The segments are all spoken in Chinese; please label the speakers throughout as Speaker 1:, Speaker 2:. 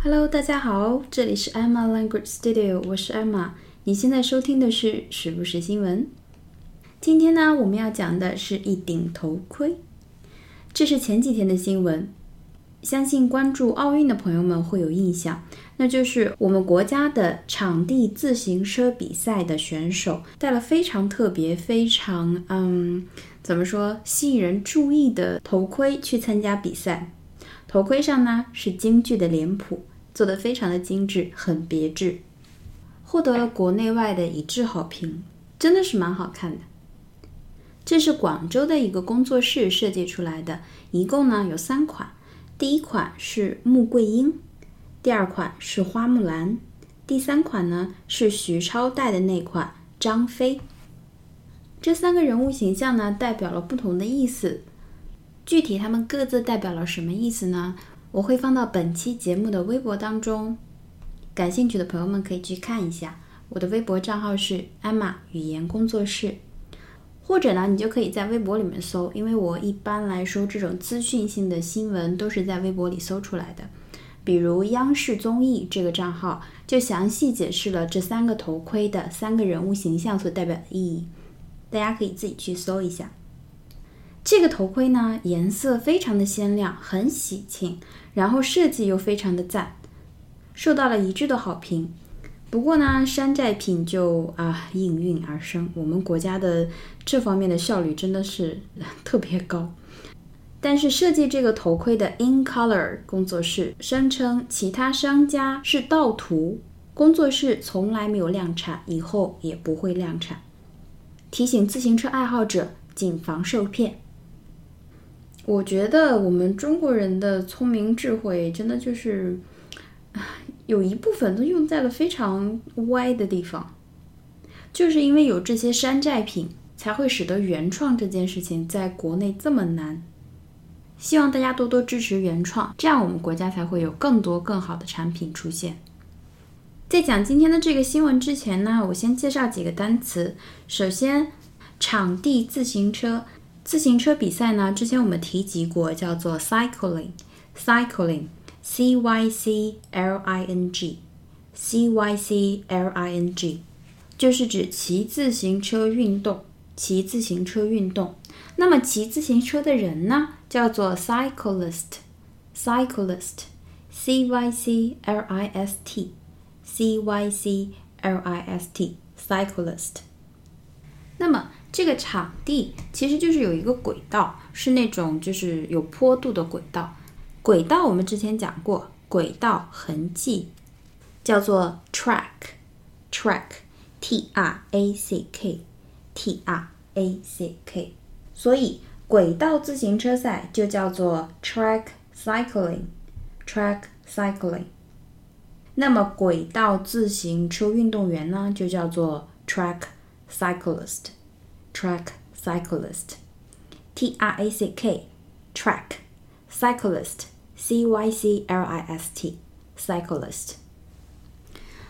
Speaker 1: Hello，大家好，这里是 Emma Language Studio，我是 Emma。你现在收听的是时不时新闻。今天呢，我们要讲的是一顶头盔。这是前几天的新闻，相信关注奥运的朋友们会有印象，那就是我们国家的场地自行车比赛的选手戴了非常特别、非常嗯，怎么说吸引人注意的头盔去参加比赛。头盔上呢是京剧的脸谱。做的非常的精致，很别致，获得了国内外的一致好评，真的是蛮好看的。这是广州的一个工作室设计出来的，一共呢有三款，第一款是穆桂英，第二款是花木兰，第三款呢是徐超戴的那款张飞。这三个人物形象呢代表了不同的意思，具体他们各自代表了什么意思呢？我会放到本期节目的微博当中，感兴趣的朋友们可以去看一下。我的微博账号是艾玛语言工作室，或者呢，你就可以在微博里面搜，因为我一般来说这种资讯性的新闻都是在微博里搜出来的。比如央视综艺这个账号就详细解释了这三个头盔的三个人物形象所代表的意义，大家可以自己去搜一下。这个头盔呢，颜色非常的鲜亮，很喜庆，然后设计又非常的赞，受到了一致的好评。不过呢，山寨品就啊应运而生，我们国家的这方面的效率真的是特别高。但是设计这个头盔的 In Color 工作室声称，其他商家是盗图，工作室从来没有量产，以后也不会量产，提醒自行车爱好者谨防受骗。我觉得我们中国人的聪明智慧真的就是，有一部分都用在了非常歪的地方，就是因为有这些山寨品，才会使得原创这件事情在国内这么难。希望大家多多支持原创，这样我们国家才会有更多更好的产品出现。在讲今天的这个新闻之前呢，我先介绍几个单词。首先，场地自行车。自行车比赛呢？之前我们提及过，叫做 cycling，cycling，c y c l i n g，c y c l i n g，就是指骑自行车运动。骑自行车运动，那么骑自行车的人呢，叫做 cyclist，cyclist，c y c l i s t，c y c l i s t，cyclist。那么这个场地其实就是有一个轨道，是那种就是有坡度的轨道。轨道我们之前讲过，轨道痕迹叫做 track，track，t r a c k，t r a c k。所以轨道自行车赛就叫做 track cycling，track cycling。那么轨道自行车运动员呢，就叫做 track cyclist。track cyclist, T R A C K, track cyclist, C Y C L I S T, cyclist。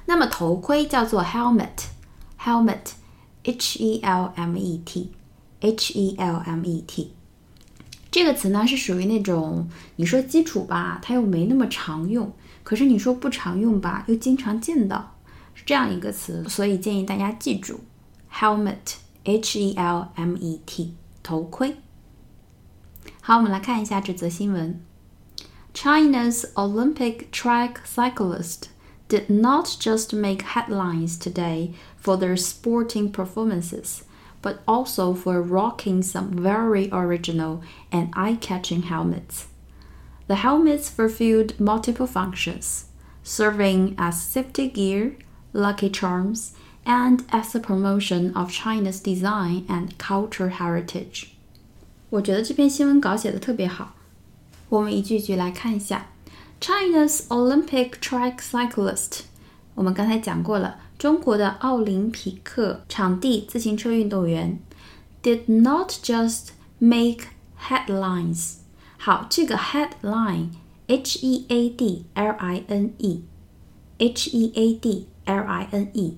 Speaker 1: 那么头盔叫做 helmet，helmet, H E L M E T, H E L M E T。这个词呢是属于那种你说基础吧，它又没那么常用；可是你说不常用吧，又经常见到，是这样一个词，所以建议大家记住 helmet。 H E L M E T 头盔。好，我们来看一下这则新闻。China's Olympic track cyclist did not just make headlines today for their sporting performances, but also for rocking some very original and eye catching helmets. The helmets fulfilled multiple functions, serving as safety gear, lucky charms, and as a promotion of China's design and cultural heritage。我觉得这篇新闻稿写的特别好，我们一句句来看一下。China's Olympic track cyclist，我们刚才讲过了，中国的奥林匹克场地自行车运动员，did not just make headlines。好，这个 headline，H E A D L I N E，H E A D L I N E。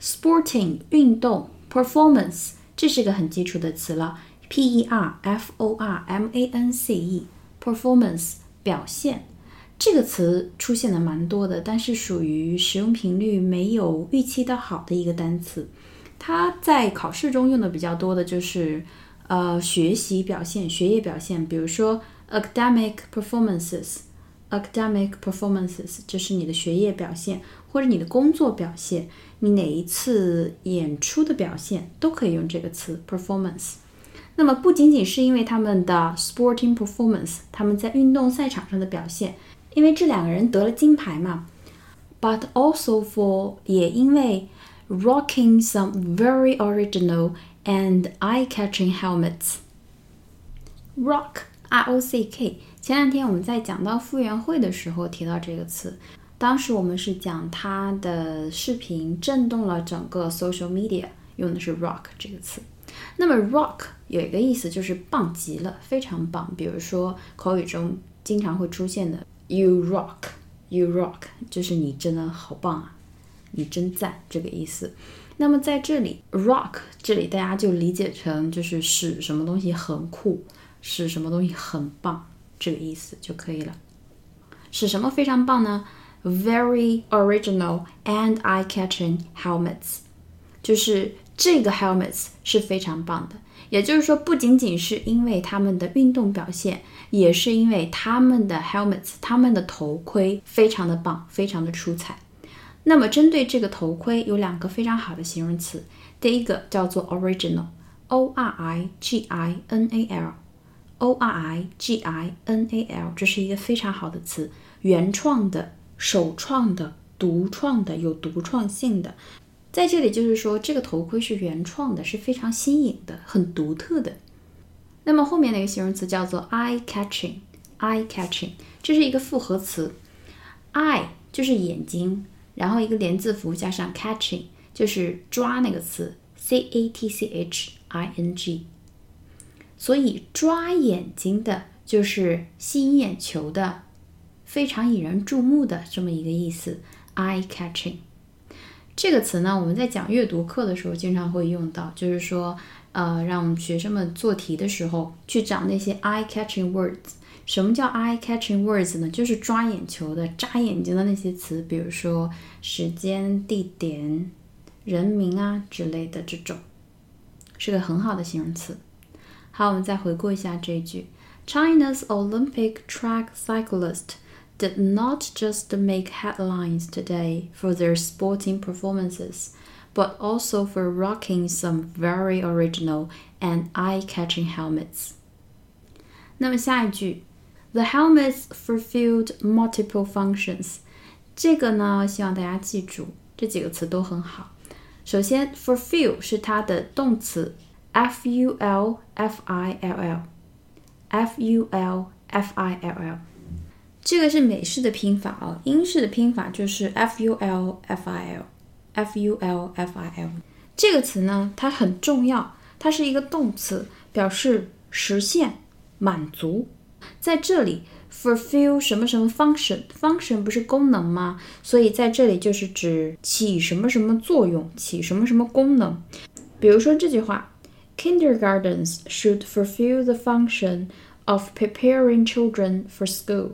Speaker 1: sporting 运动 performance 这是个很基础的词了。Performance performance 表现。这个词出现的蛮多的但是属于使用频率没有预期到好的一个单词。它在考试中用的比较多的就是呃学习表现学业表现。比如说 academic performancesacademic performances 就是你的学业表现或者你的工作表现。你哪一次演出的表现都可以用这个词 performance。那么不仅仅是因为他们的 sporting performance，他们在运动赛场上的表现，因为这两个人得了金牌嘛，but also for 也因为。rocking some very original and eye-catching helmets. Rock, R-O-C-K。前两天我们在讲到傅园慧的时候提到这个词，当时我们是讲他的视频震动了整个 social media，用的是 rock 这个词。那么 rock 有一个意思就是棒极了，非常棒。比如说口语中经常会出现的 "you rock", "you rock" 就是你真的好棒啊。你真赞这个意思。那么在这里，rock 这里大家就理解成就是使什么东西很酷，使什么东西很棒这个意思就可以了。使什么非常棒呢？Very original and eye-catching helmets，就是这个 helmets 是非常棒的。也就是说，不仅仅是因为他们的运动表现，也是因为他们的 helmets，他们的头盔非常的棒，非常的出彩。那么，针对这个头盔有两个非常好的形容词。第一个叫做 original，o r i g i n a l，o r i g i n a l，这是一个非常好的词，原创的、首创的、独创的、有独创性的。在这里就是说，这个头盔是原创的，是非常新颖的、很独特的。那么后面的一个形容词叫做 eye catching，eye catching，这是一个复合词，eye 就是眼睛。然后一个连字符加上 catching，就是抓那个词，c a t c h i n g。所以抓眼睛的，就是吸引眼球的，非常引人注目的这么一个意思，eye catching。这个词呢，我们在讲阅读课的时候经常会用到，就是说，呃，让学生们做题的时候去找那些 eye catching words。什么叫 eye-catching words 呢？就是抓眼球的、扎眼睛的那些词，比如说时间、地点、人名啊之类的这种，是个很好的形容词。好，我们再回顾一下这一句：China's Olympic track cyclist did not just make headlines today for their sporting performances, but also for rocking some very original and eye-catching helmets. 那么下一句 The helmets fulfilled multiple functions。这个呢，希望大家记住，这几个词都很好。首先，fulfill 是它的动词，f u l f i l l，f u l f i l l。 这个是美式的拼法啊，英式的拼法就是 f u l f i l，f u l f i l。这个词呢，它很重要，它是一个动词，表示实现、满足。在这里，fulfill 什么什么 function，function 不是功能吗？所以在这里就是指起什么什么作用，起什么什么功能。比如说这句话，Kindergartens should fulfill the function of preparing children for school.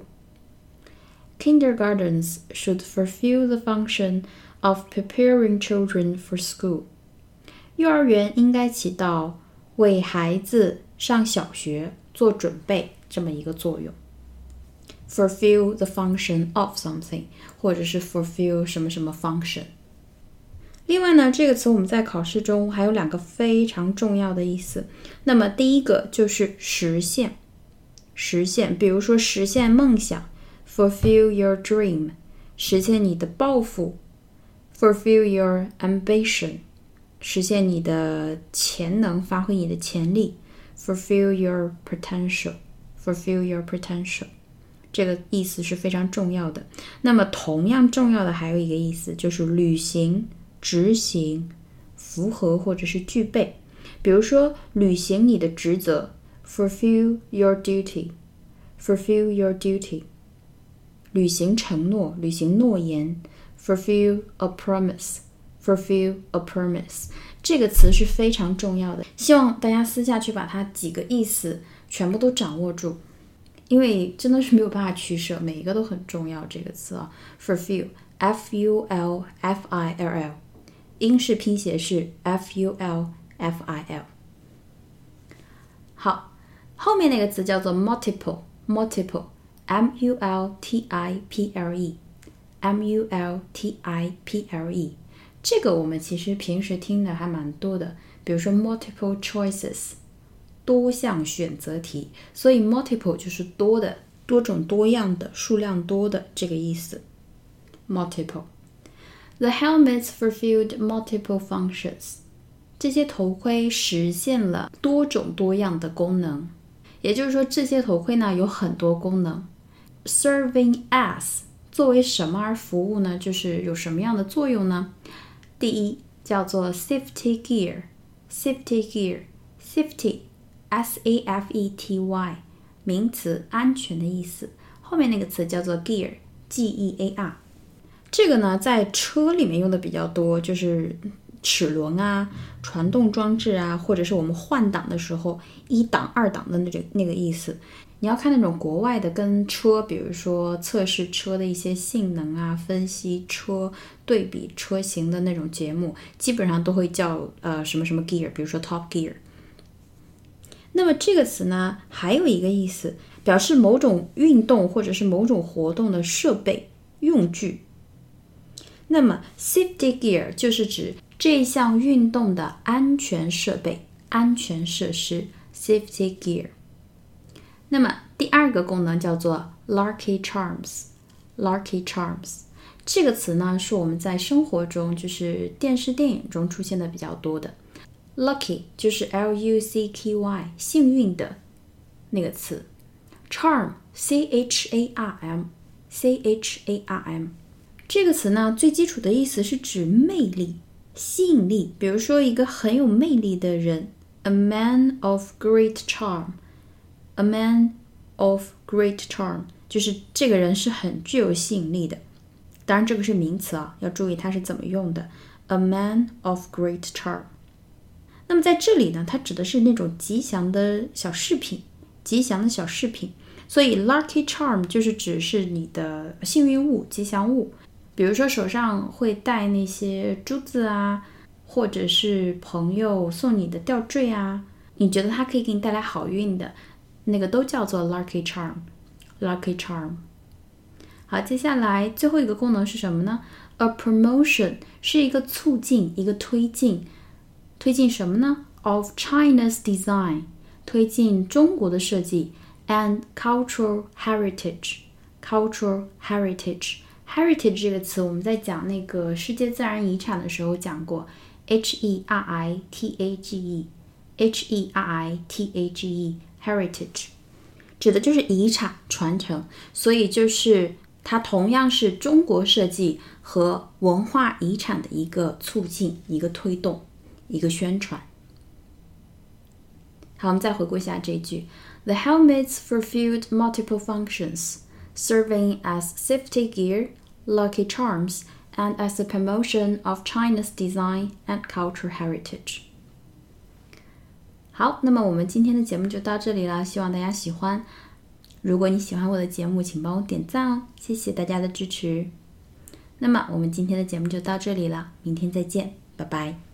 Speaker 1: Kindergartens should fulfill the function of preparing children for school. 幼儿园应该起到为孩子上小学做准备。这么一个作用，fulfill the function of something，或者是 fulfill 什么什么 function。另外呢，这个词我们在考试中还有两个非常重要的意思。那么第一个就是实现，实现，比如说实现梦想，fulfill your dream，实现你的抱负，fulfill your ambition，实现你的潜能，发挥你的潜力，fulfill your potential。fulfill your potential，这个意思是非常重要的。那么同样重要的还有一个意思，就是履行、执行、符合或者是具备。比如说，履行你的职责，fulfill your duty，fulfill your duty。履行承诺，履行诺言，fulfill a promise，fulfill a promise。这个词是非常重要的，希望大家私下去把它几个意思全部都掌握住。因为真的是没有办法取舍，每一个都很重要。这个词啊，fulfill，f u l f i l l，英式拼写是 f u l f i l。好，后面那个词叫做 multiple，multiple multiple，multiple，m u l t i p l e，m u l t i p l e。这个我们其实平时听的还蛮多的，比如说 multiple choices。多项选择题，所以 multiple 就是多的、多种多样的、数量多的这个意思。multiple。The helmets fulfilled multiple functions。这些头盔实现了多种多样的功能，也就是说，这些头盔呢有很多功能。 Serving as 作为什么而服务呢？就是有什么样的作用呢？第一叫做 safety gear，safety gear，safety。S A F E T Y，名词，安全的意思。后面那个词叫做 gear，G E A R。这个呢，在车里面用的比较多，就是齿轮啊、传动装置啊，或者是我们换挡的时候，一档、二档的那个那个意思。你要看那种国外的跟车，比如说测试车的一些性能啊，分析车、对比车型的那种节目，基本上都会叫呃什么什么 gear，比如说 Top Gear。那么这个词呢，还有一个意思，表示某种运动或者是某种活动的设备用具。那么 safety gear 就是指这项运动的安全设备、安全设施。safety gear。那么第二个功能叫做 lucky charms。lucky charms 这个词呢，是我们在生活中，就是电视、电影中出现的比较多的。Lucky 就是 L U C K Y，幸运的那个词。Charm C H A R M C H A R M 这个词呢，最基础的意思是指魅力、吸引力。比如说，一个很有魅力的人，a man of great charm A man of great charm，就是这个人是很具有吸引力的。当然，这个是名词啊，要注意它是怎么用的。A man of great charm。那么在这里呢，它指的是那种吉祥的小饰品，吉祥的小饰品。所以 lucky charm 就是指是你的幸运物、吉祥物，比如说手上会戴那些珠子啊，或者是朋友送你的吊坠啊，你觉得它可以给你带来好运的，那个都叫做 lucky charm。lucky charm。好，接下来最后一个功能是什么呢？A promotion 是一个促进、一个推进。推进什么呢？Of China's design，推进中国的设计，and cultural heritage，cultural heritage，heritage 这个词我们在讲那个世界自然遗产的时候讲过，H E R I T A G E，H E R I T A G E，heritage，指的就是遗产传承，所以就是它同样是中国设计和文化遗产的一个促进，一个推动。一个宣传。好，我们再回顾一下这一句：The helmets fulfilled multiple functions, serving as safety gear, lucky charms, and as a promotion of China's design and cultural heritage. 好，那么我们今天的节目就到这里了，希望大家喜欢。如果你喜欢我的节目，请帮我点赞哦，谢谢大家的支持。那么我们今天的节目就到这里了，明天再见，拜拜。